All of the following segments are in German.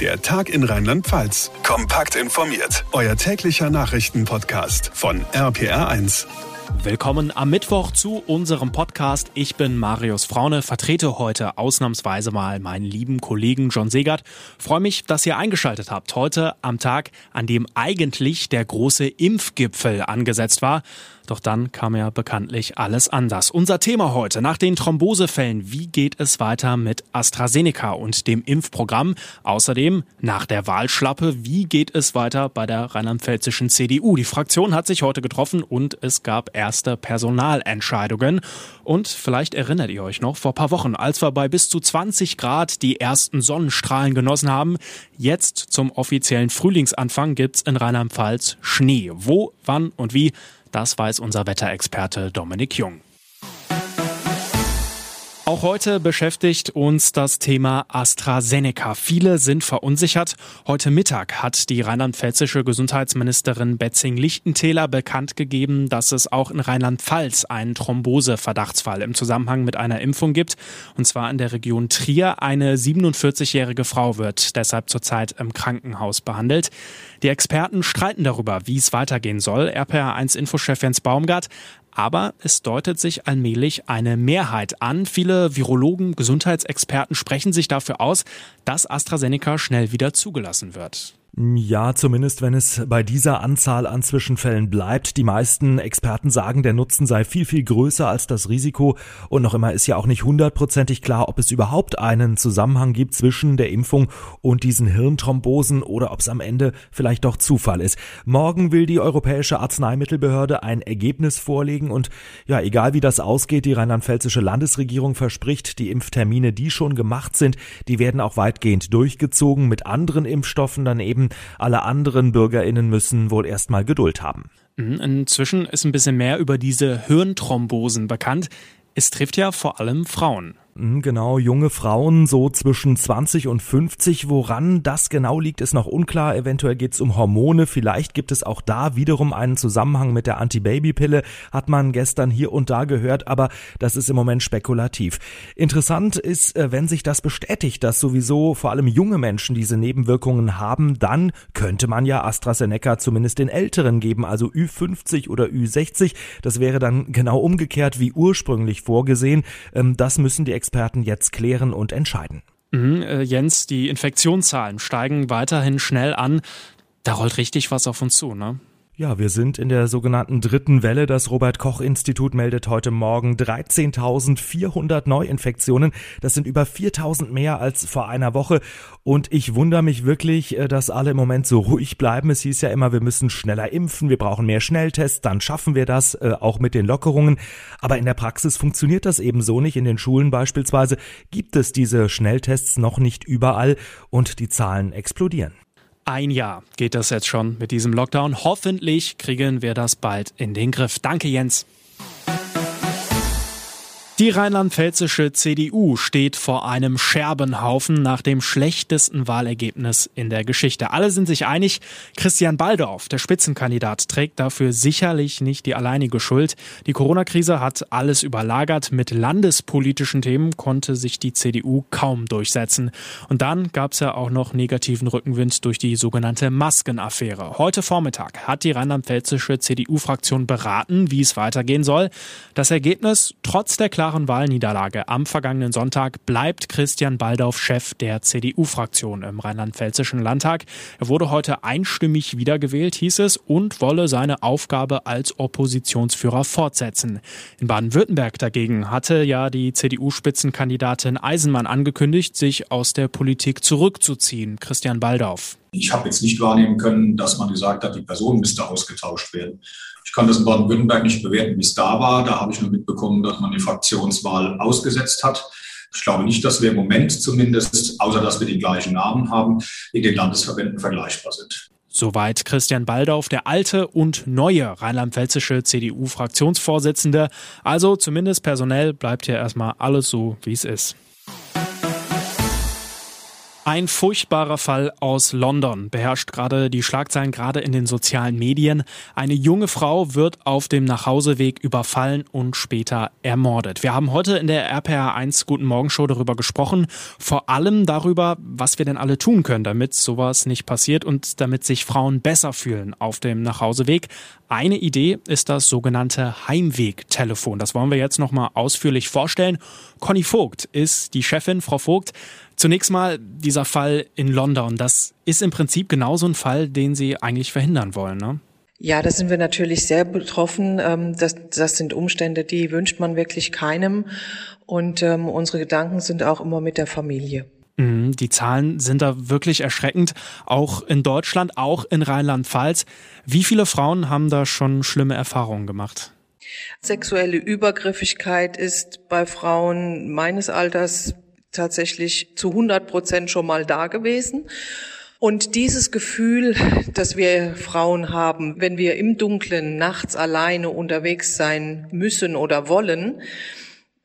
Der Tag in Rheinland-Pfalz. Kompakt informiert. Euer täglicher Nachrichtenpodcast von RPR1. Willkommen am Mittwoch zu unserem Podcast. Ich bin Marius Fraune, vertrete heute ausnahmsweise mal meinen lieben Kollegen John Segert. Freue mich, dass ihr eingeschaltet habt. Heute am Tag, an dem eigentlich der große Impfgipfel angesetzt war. Doch dann kam ja bekanntlich alles anders. Unser Thema heute nach den Thrombosefällen. Wie geht es weiter mit AstraZeneca und dem Impfprogramm? Außerdem nach der Wahlschlappe. Wie geht es weiter bei der rheinland-pfälzischen CDU? Die Fraktion hat sich heute getroffen und es gab erste Personalentscheidungen. Und vielleicht erinnert ihr euch noch, vor paar Wochen, als wir bei bis zu 20 Grad die ersten Sonnenstrahlen genossen haben, jetzt zum offiziellen Frühlingsanfang gibt's in Rheinland-Pfalz Schnee. Wo, wann und wie? Das weiß unser Wetterexperte Dominik Jung. Auch heute beschäftigt uns das Thema AstraZeneca. Viele sind verunsichert. Heute Mittag hat die rheinland-pfälzische Gesundheitsministerin Betzing-Lichtentäler bekannt gegeben, dass es auch in Rheinland-Pfalz einen Thrombose-Verdachtsfall im Zusammenhang mit einer Impfung gibt. Und zwar in der Region Trier. Eine 47-jährige Frau wird deshalb zurzeit im Krankenhaus behandelt. Die Experten streiten darüber, wie es weitergehen soll. RPR1-Infochef Jens Baumgart aber es deutet sich allmählich eine Mehrheit an. Viele Virologen, Gesundheitsexperten sprechen sich dafür aus, dass AstraZeneca schnell wieder zugelassen wird. Ja, zumindest wenn es bei dieser Anzahl an Zwischenfällen bleibt. Die meisten Experten sagen, der Nutzen sei viel, viel größer als das Risiko. Und noch immer ist ja auch nicht hundertprozentig klar, ob es überhaupt einen Zusammenhang gibt zwischen der Impfung und diesen Hirnthrombosen oder ob es am Ende vielleicht doch Zufall ist. Morgen will die Europäische Arzneimittelbehörde ein Ergebnis vorlegen und ja, egal wie das ausgeht, die rheinland-pfälzische Landesregierung verspricht, die Impftermine, die schon gemacht sind, die werden auch weitgehend durchgezogen mit anderen Impfstoffen dann eben alle anderen BürgerInnen müssen wohl erstmal Geduld haben. Mhm, inzwischen ist ein bisschen mehr über diese Hirnthrombosen bekannt. Es trifft ja vor allem Frauen. Hm, genau, junge Frauen so zwischen 20 und 50. Woran das genau liegt, ist noch unklar. Eventuell geht es um Hormone. Vielleicht gibt es auch da wiederum einen Zusammenhang mit der Antibabypille. Hat man gestern hier und da gehört, aber das ist im Moment spekulativ. Interessant ist, äh, wenn sich das bestätigt, dass sowieso vor allem junge Menschen diese Nebenwirkungen haben, dann könnte man ja AstraZeneca zumindest den Älteren geben, also Ü50 oder Ü60. Das wäre dann genau umgekehrt wie ursprünglich vorgesehen. Ähm, das müssen die Experten jetzt klären und entscheiden. Mhm, äh, Jens, die Infektionszahlen steigen weiterhin schnell an. Da rollt richtig was auf uns zu, ne? Ja, wir sind in der sogenannten dritten Welle. Das Robert Koch Institut meldet heute Morgen 13.400 Neuinfektionen. Das sind über 4.000 mehr als vor einer Woche. Und ich wundere mich wirklich, äh, dass alle im Moment so ruhig bleiben. Es hieß ja immer, wir müssen schneller impfen, wir brauchen mehr Schnelltests, dann schaffen wir das, äh, auch mit den Lockerungen. Aber in der Praxis funktioniert das eben so nicht. In den Schulen beispielsweise gibt es diese Schnelltests noch nicht überall und die Zahlen explodieren. Ein Jahr geht das jetzt schon mit diesem Lockdown. Hoffentlich kriegen wir das bald in den Griff. Danke, Jens. Die rheinland-pfälzische CDU steht vor einem Scherbenhaufen nach dem schlechtesten Wahlergebnis in der Geschichte. Alle sind sich einig, Christian Baldorf, der Spitzenkandidat, trägt dafür sicherlich nicht die alleinige Schuld. Die Corona-Krise hat alles überlagert. Mit landespolitischen Themen konnte sich die CDU kaum durchsetzen. Und dann gab es ja auch noch negativen Rückenwind durch die sogenannte Maskenaffäre. Heute Vormittag hat die rheinland-pfälzische CDU-Fraktion beraten, wie es weitergehen soll. Das Ergebnis trotz der klaren Wahlniederlage am vergangenen Sonntag bleibt Christian Baldauf Chef der CDU-Fraktion im rheinland-pfälzischen Landtag. Er wurde heute einstimmig wiedergewählt, hieß es, und wolle seine Aufgabe als Oppositionsführer fortsetzen. In Baden-Württemberg dagegen hatte ja die CDU-Spitzenkandidatin Eisenmann angekündigt, sich aus der Politik zurückzuziehen. Christian Baldauf. Ich habe jetzt nicht wahrnehmen können, dass man gesagt hat, die Person müsste ausgetauscht werden. Ich kann das in Baden-Württemberg nicht bewerten, wie es da war. Da habe ich nur mitbekommen, dass man die Fraktionswahl ausgesetzt hat. Ich glaube nicht, dass wir im Moment zumindest, außer dass wir die gleichen Namen haben, in den Landesverbänden vergleichbar sind. Soweit Christian Baldauf, der alte und neue rheinland-pfälzische CDU-Fraktionsvorsitzende. Also zumindest personell bleibt hier erstmal alles so, wie es ist. Ein furchtbarer Fall aus London beherrscht gerade die Schlagzeilen, gerade in den sozialen Medien. Eine junge Frau wird auf dem Nachhauseweg überfallen und später ermordet. Wir haben heute in der RPR1 Guten Morgen Show darüber gesprochen. Vor allem darüber, was wir denn alle tun können, damit sowas nicht passiert und damit sich Frauen besser fühlen auf dem Nachhauseweg. Eine Idee ist das sogenannte Heimwegtelefon. Das wollen wir jetzt nochmal ausführlich vorstellen. Conny Vogt ist die Chefin. Frau Vogt, Zunächst mal dieser Fall in London. Das ist im Prinzip genauso ein Fall, den Sie eigentlich verhindern wollen, ne? Ja, da sind wir natürlich sehr betroffen. Ähm, das, das sind Umstände, die wünscht man wirklich keinem. Und ähm, unsere Gedanken sind auch immer mit der Familie. Mhm, die Zahlen sind da wirklich erschreckend, auch in Deutschland, auch in Rheinland-Pfalz. Wie viele Frauen haben da schon schlimme Erfahrungen gemacht? Sexuelle Übergriffigkeit ist bei Frauen meines Alters tatsächlich zu 100 Prozent schon mal da gewesen. Und dieses Gefühl, das wir Frauen haben, wenn wir im Dunkeln nachts alleine unterwegs sein müssen oder wollen,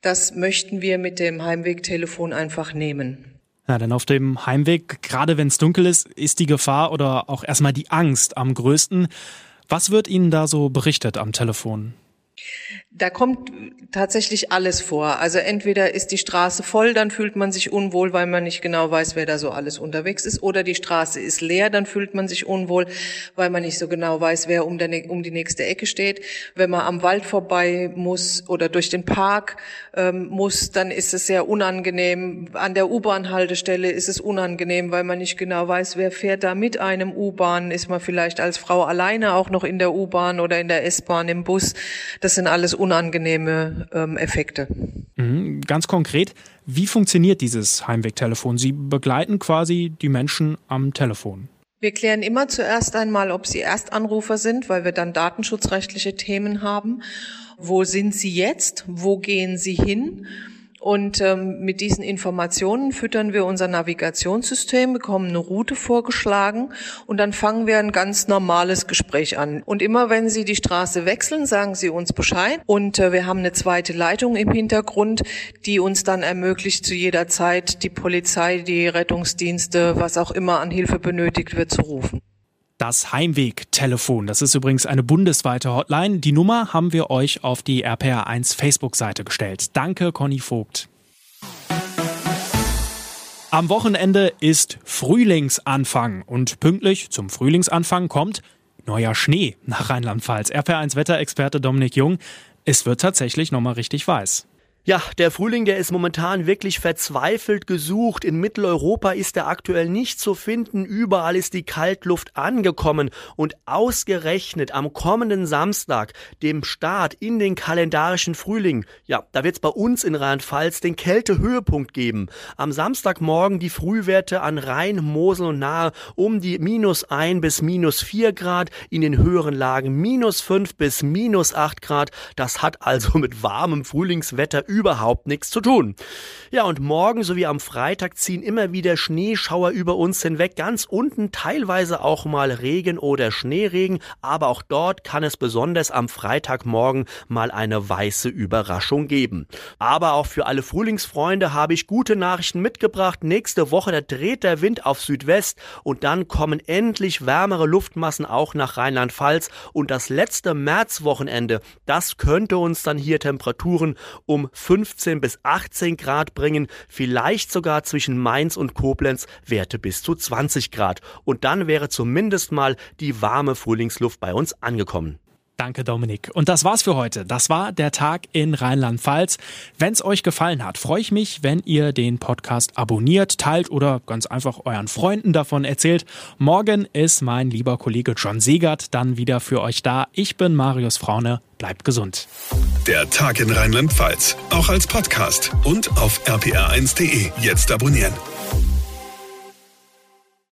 das möchten wir mit dem Heimwegtelefon einfach nehmen. Ja, denn auf dem Heimweg, gerade wenn es dunkel ist, ist die Gefahr oder auch erstmal die Angst am größten. Was wird Ihnen da so berichtet am Telefon? Da kommt tatsächlich alles vor. Also entweder ist die Straße voll, dann fühlt man sich unwohl, weil man nicht genau weiß, wer da so alles unterwegs ist, oder die Straße ist leer, dann fühlt man sich unwohl, weil man nicht so genau weiß, wer um, der, um die nächste Ecke steht. Wenn man am Wald vorbei muss oder durch den Park ähm, muss, dann ist es sehr unangenehm. An der U-Bahn-Haltestelle ist es unangenehm, weil man nicht genau weiß, wer fährt da mit einem U-Bahn. Ist man vielleicht als Frau alleine auch noch in der U-Bahn oder in der S-Bahn im Bus. Das sind alles unangenehme ähm, Effekte. Mhm, ganz konkret, wie funktioniert dieses Heimwegtelefon? Sie begleiten quasi die Menschen am Telefon. Wir klären immer zuerst einmal, ob sie Erstanrufer sind, weil wir dann datenschutzrechtliche Themen haben. Wo sind sie jetzt? Wo gehen sie hin? Und ähm, mit diesen Informationen füttern wir unser Navigationssystem, bekommen eine Route vorgeschlagen und dann fangen wir ein ganz normales Gespräch an. Und immer wenn Sie die Straße wechseln, sagen Sie uns Bescheid. Und äh, wir haben eine zweite Leitung im Hintergrund, die uns dann ermöglicht, zu jeder Zeit die Polizei, die Rettungsdienste, was auch immer an Hilfe benötigt wird, zu rufen das Heimweg-Telefon. Das ist übrigens eine bundesweite Hotline. Die Nummer haben wir euch auf die RPR1 Facebook-Seite gestellt. Danke, Conny Vogt. Am Wochenende ist Frühlingsanfang und pünktlich zum Frühlingsanfang kommt neuer Schnee nach Rheinland-Pfalz. RPR1 Wetterexperte Dominik Jung. Es wird tatsächlich nochmal richtig weiß. Ja, der Frühling, der ist momentan wirklich verzweifelt gesucht. In Mitteleuropa ist er aktuell nicht zu finden. Überall ist die Kaltluft angekommen. Und ausgerechnet am kommenden Samstag, dem Start in den kalendarischen Frühling, ja, da wird es bei uns in Rheinland-Pfalz den Kältehöhepunkt geben. Am Samstagmorgen die Frühwerte an Rhein, Mosel und Nahe um die minus ein bis minus vier Grad. In den höheren Lagen minus fünf bis minus acht Grad. Das hat also mit warmem Frühlingswetter überhaupt nichts zu tun. Ja, und morgen sowie am Freitag ziehen immer wieder Schneeschauer über uns hinweg, ganz unten teilweise auch mal Regen oder Schneeregen, aber auch dort kann es besonders am Freitagmorgen mal eine weiße Überraschung geben. Aber auch für alle Frühlingsfreunde habe ich gute Nachrichten mitgebracht. Nächste Woche da dreht der Wind auf Südwest und dann kommen endlich wärmere Luftmassen auch nach Rheinland-Pfalz und das letzte Märzwochenende, das könnte uns dann hier Temperaturen um 15 bis 18 Grad bringen, vielleicht sogar zwischen Mainz und Koblenz Werte bis zu 20 Grad. Und dann wäre zumindest mal die warme Frühlingsluft bei uns angekommen. Danke, Dominik. Und das war's für heute. Das war der Tag in Rheinland-Pfalz. Wenn es euch gefallen hat, freue ich mich, wenn ihr den Podcast abonniert, teilt oder ganz einfach euren Freunden davon erzählt. Morgen ist mein lieber Kollege John Segert dann wieder für euch da. Ich bin Marius Fraune. Bleibt gesund. Der Tag in Rheinland-Pfalz. Auch als Podcast und auf rpr1.de. Jetzt abonnieren.